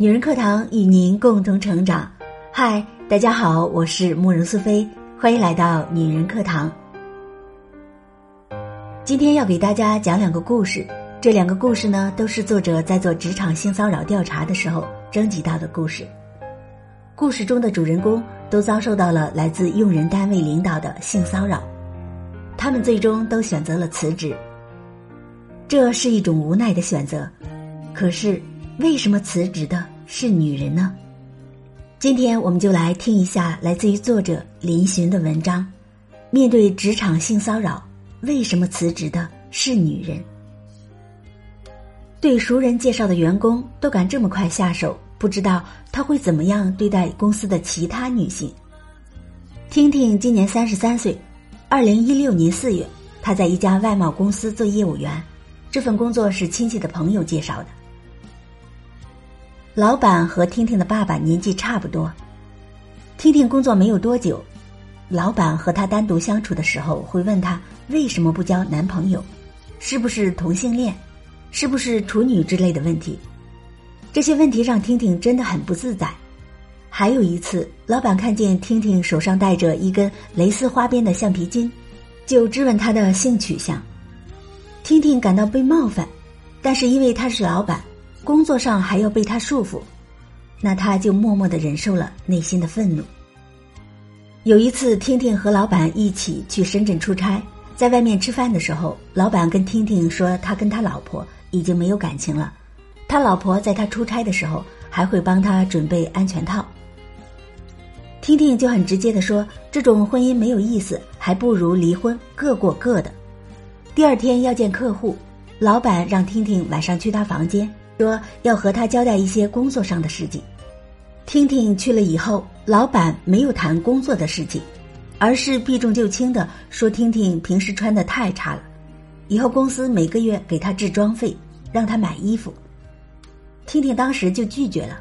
女人课堂与您共同成长。嗨，大家好，我是慕容苏菲，欢迎来到女人课堂。今天要给大家讲两个故事，这两个故事呢，都是作者在做职场性骚扰调查的时候征集到的故事。故事中的主人公都遭受到了来自用人单位领导的性骚扰，他们最终都选择了辞职。这是一种无奈的选择，可是。为什么辞职的是女人呢？今天我们就来听一下来自于作者林寻的文章。面对职场性骚扰，为什么辞职的是女人？对熟人介绍的员工都敢这么快下手，不知道他会怎么样对待公司的其他女性。听听今年三十三岁，二零一六年四月，他在一家外贸公司做业务员，这份工作是亲戚的朋友介绍的。老板和听听的爸爸年纪差不多，听听工作没有多久，老板和他单独相处的时候会问他为什么不交男朋友，是不是同性恋，是不是处女之类的问题。这些问题让听听真的很不自在。还有一次，老板看见听听手上戴着一根蕾丝花边的橡皮筋，就质问他的性取向。听听感到被冒犯，但是因为他是老板。工作上还要被他束缚，那他就默默的忍受了内心的愤怒。有一次，听听和老板一起去深圳出差，在外面吃饭的时候，老板跟听听说，他跟他老婆已经没有感情了，他老婆在他出差的时候还会帮他准备安全套。听听就很直接的说，这种婚姻没有意思，还不如离婚，各过各的。第二天要见客户，老板让听听晚上去他房间。说要和他交代一些工作上的事情，听听去了以后，老板没有谈工作的事情，而是避重就轻的说听听平时穿的太差了，以后公司每个月给他置装费，让他买衣服。听听当时就拒绝了，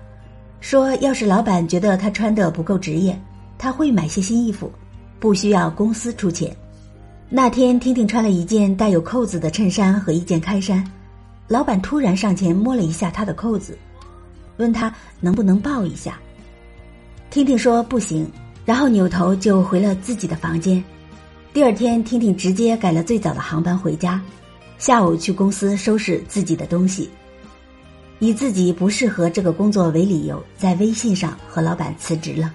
说要是老板觉得他穿的不够职业，他会买些新衣服，不需要公司出钱。那天听听穿了一件带有扣子的衬衫和一件开衫。老板突然上前摸了一下他的扣子，问他能不能抱一下。听听说不行，然后扭头就回了自己的房间。第二天，听听直接改了最早的航班回家，下午去公司收拾自己的东西，以自己不适合这个工作为理由，在微信上和老板辞职了。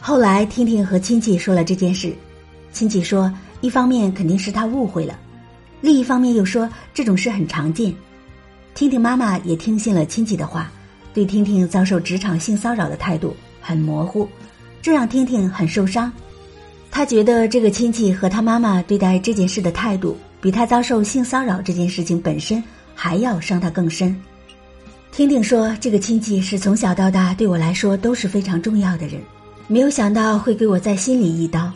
后来，听听和亲戚说了这件事，亲戚说，一方面肯定是他误会了。另一方面又说这种事很常见，听听妈妈也听信了亲戚的话，对听听遭受职场性骚扰的态度很模糊，这让听听很受伤。他觉得这个亲戚和他妈妈对待这件事的态度，比他遭受性骚扰这件事情本身还要伤他更深。听听说，这个亲戚是从小到大对我来说都是非常重要的人，没有想到会给我在心里一刀。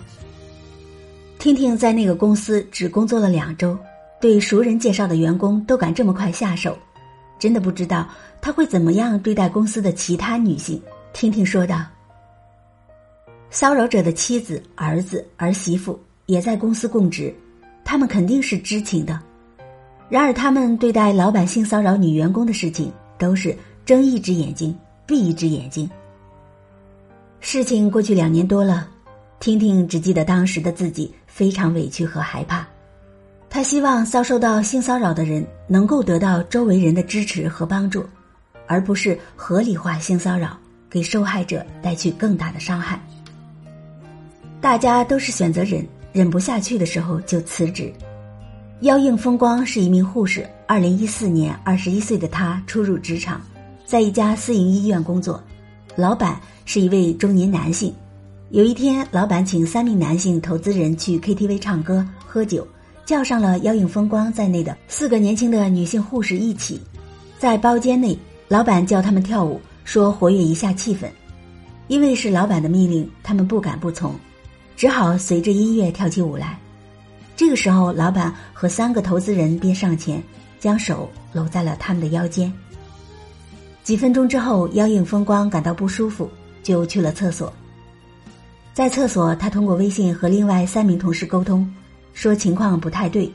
听听在那个公司只工作了两周。对熟人介绍的员工都敢这么快下手，真的不知道他会怎么样对待公司的其他女性。听听说道，骚扰者的妻子、儿子、儿媳妇也在公司供职，他们肯定是知情的。然而，他们对待老板性骚扰女员工的事情，都是睁一只眼睛闭一只眼睛。事情过去两年多了，听听只记得当时的自己非常委屈和害怕。他希望遭受到性骚扰的人能够得到周围人的支持和帮助，而不是合理化性骚扰，给受害者带去更大的伤害。大家都是选择忍，忍不下去的时候就辞职。妖应风光是一名护士，二零一四年二十一岁的他初入职场，在一家私营医院工作，老板是一位中年男性。有一天，老板请三名男性投资人去 KTV 唱歌喝酒。叫上了妖影风光在内的四个年轻的女性护士一起，在包间内，老板叫他们跳舞，说活跃一下气氛。因为是老板的命令，他们不敢不从，只好随着音乐跳起舞来。这个时候，老板和三个投资人便上前，将手搂在了他们的腰间。几分钟之后，妖影风光感到不舒服，就去了厕所。在厕所，他通过微信和另外三名同事沟通。说情况不太对，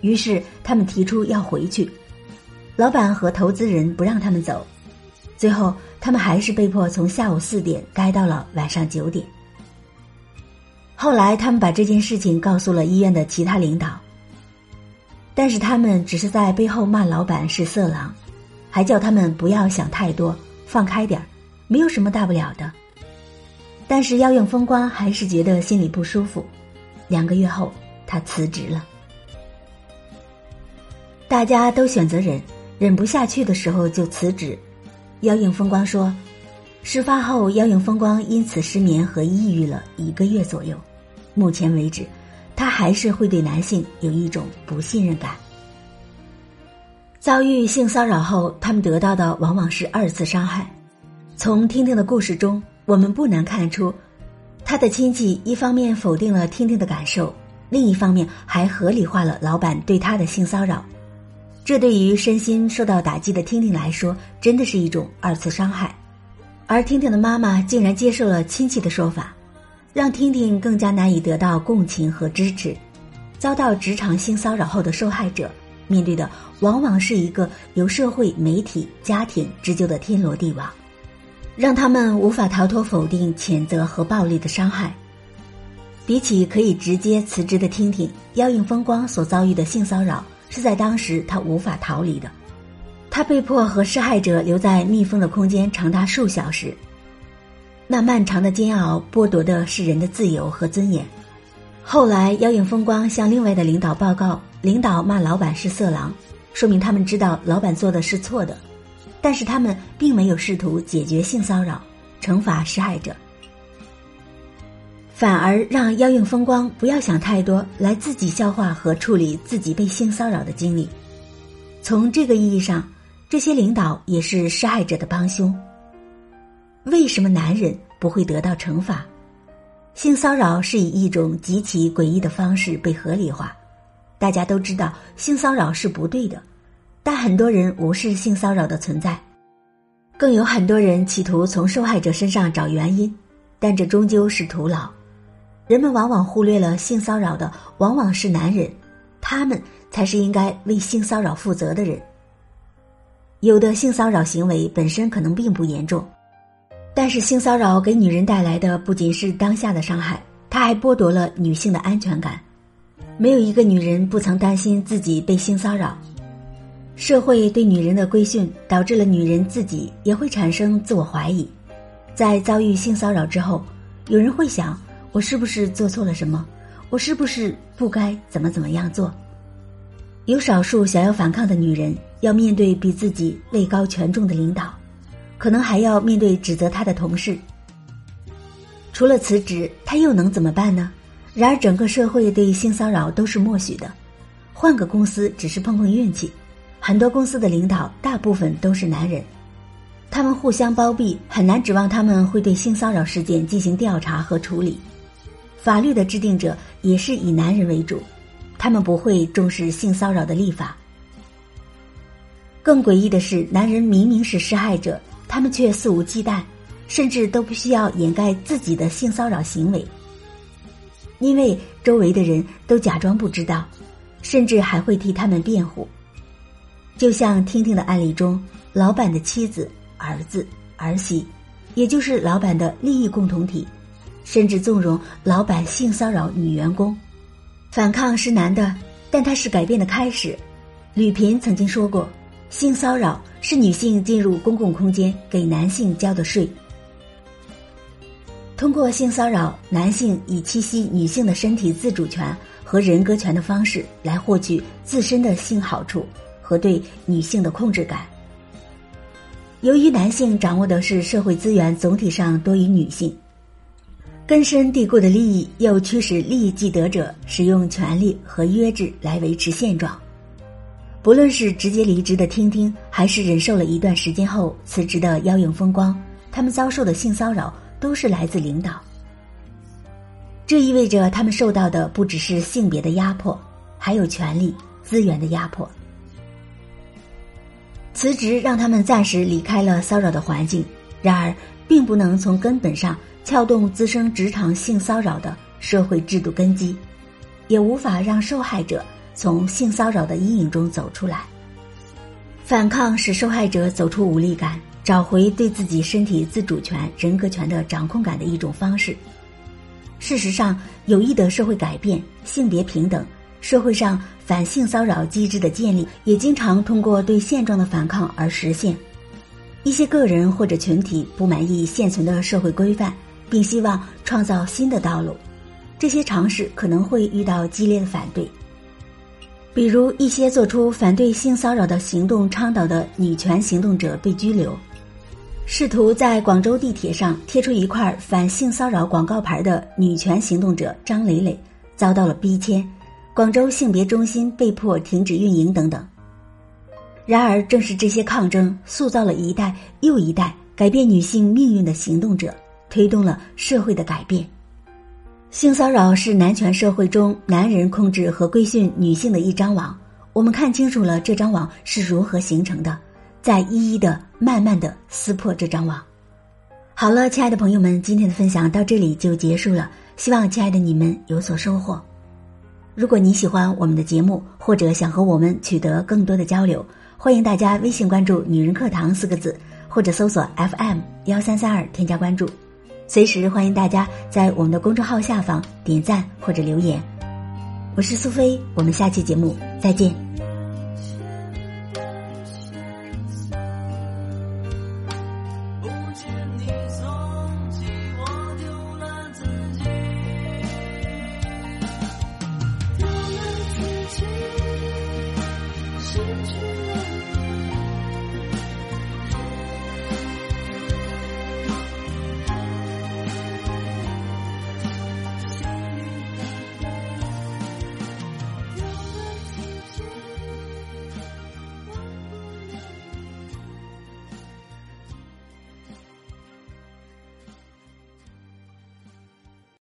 于是他们提出要回去。老板和投资人不让他们走，最后他们还是被迫从下午四点待到了晚上九点。后来，他们把这件事情告诉了医院的其他领导，但是他们只是在背后骂老板是色狼，还叫他们不要想太多，放开点儿，没有什么大不了的。但是，妖影风光还是觉得心里不舒服。两个月后，他辞职了。大家都选择忍。忍不下去的时候就辞职。妖影风光说，事发后妖影风光因此失眠和抑郁了一个月左右。目前为止，他还是会对男性有一种不信任感。遭遇性骚扰后，他们得到的往往是二次伤害。从听听的故事中，我们不难看出，他的亲戚一方面否定了听听的感受，另一方面还合理化了老板对他的性骚扰。这对于身心受到打击的听听来说，真的是一种二次伤害。而听听的妈妈竟然接受了亲戚的说法，让听听更加难以得到共情和支持。遭到职场性骚扰后的受害者，面对的往往是一个由社会、媒体、家庭织就的天罗地网，让他们无法逃脱否定、谴责和暴力的伤害。比起可以直接辞职的听听，妖影风光所遭遇的性骚扰。是在当时他无法逃离的，他被迫和施害者留在密封的空间长达数小时。那漫长的煎熬剥夺的是人的自由和尊严。后来，妖影风光向另外的领导报告，领导骂老板是色狼，说明他们知道老板做的是错的，但是他们并没有试图解决性骚扰，惩罚施害者。反而让妖影风光不要想太多，来自己消化和处理自己被性骚扰的经历。从这个意义上，这些领导也是施害者的帮凶。为什么男人不会得到惩罚？性骚扰是以一种极其诡异的方式被合理化。大家都知道性骚扰是不对的，但很多人无视性骚扰的存在，更有很多人企图从受害者身上找原因，但这终究是徒劳。人们往往忽略了性骚扰的往往是男人，他们才是应该为性骚扰负责的人。有的性骚扰行为本身可能并不严重，但是性骚扰给女人带来的不仅是当下的伤害，它还剥夺了女性的安全感。没有一个女人不曾担心自己被性骚扰。社会对女人的规训导致了女人自己也会产生自我怀疑，在遭遇性骚扰之后，有人会想。我是不是做错了什么？我是不是不该怎么怎么样做？有少数想要反抗的女人，要面对比自己位高权重的领导，可能还要面对指责她的同事。除了辞职，她又能怎么办呢？然而，整个社会对性骚扰都是默许的，换个公司只是碰碰运气。很多公司的领导大部分都是男人，他们互相包庇，很难指望他们会对性骚扰事件进行调查和处理。法律的制定者也是以男人为主，他们不会重视性骚扰的立法。更诡异的是，男人明明是施害者，他们却肆无忌惮，甚至都不需要掩盖自己的性骚扰行为，因为周围的人都假装不知道，甚至还会替他们辩护。就像听听的案例中，老板的妻子、儿子、儿媳，也就是老板的利益共同体。甚至纵容老板性骚扰女员工，反抗是难的，但它是改变的开始。吕萍曾经说过：“性骚扰是女性进入公共空间给男性交的税。”通过性骚扰，男性以侵袭女性的身体自主权和人格权的方式来获取自身的性好处和对女性的控制感。由于男性掌握的是社会资源，总体上多于女性。根深蒂固的利益又驱使利益既得者使用权力和约制来维持现状。不论是直接离职的听听，还是忍受了一段时间后辞职的妖影风光，他们遭受的性骚扰都是来自领导。这意味着他们受到的不只是性别的压迫，还有权力资源的压迫。辞职让他们暂时离开了骚扰的环境，然而并不能从根本上。撬动滋生职场性骚扰的社会制度根基，也无法让受害者从性骚扰的阴影中走出来。反抗使受害者走出无力感，找回对自己身体自主权、人格权的掌控感的一种方式。事实上，有益的社会改变、性别平等、社会上反性骚扰机制的建立，也经常通过对现状的反抗而实现。一些个人或者群体不满意现存的社会规范，并希望创造新的道路，这些尝试可能会遇到激烈的反对。比如，一些做出反对性骚扰的行动倡导的女权行动者被拘留。试图在广州地铁上贴出一块反性骚扰广告牌的女权行动者张磊磊遭到了逼迁，广州性别中心被迫停止运营等等。然而，正是这些抗争，塑造了一代又一代改变女性命运的行动者，推动了社会的改变。性骚扰是男权社会中男人控制和规训女性的一张网。我们看清楚了这张网是如何形成的。再一一的、慢慢的撕破这张网。好了，亲爱的朋友们，今天的分享到这里就结束了。希望亲爱的你们有所收获。如果你喜欢我们的节目，或者想和我们取得更多的交流，欢迎大家微信关注“女人课堂”四个字，或者搜索 FM 幺三三二添加关注。随时欢迎大家在我们的公众号下方点赞或者留言。我是苏菲，我们下期节目再见。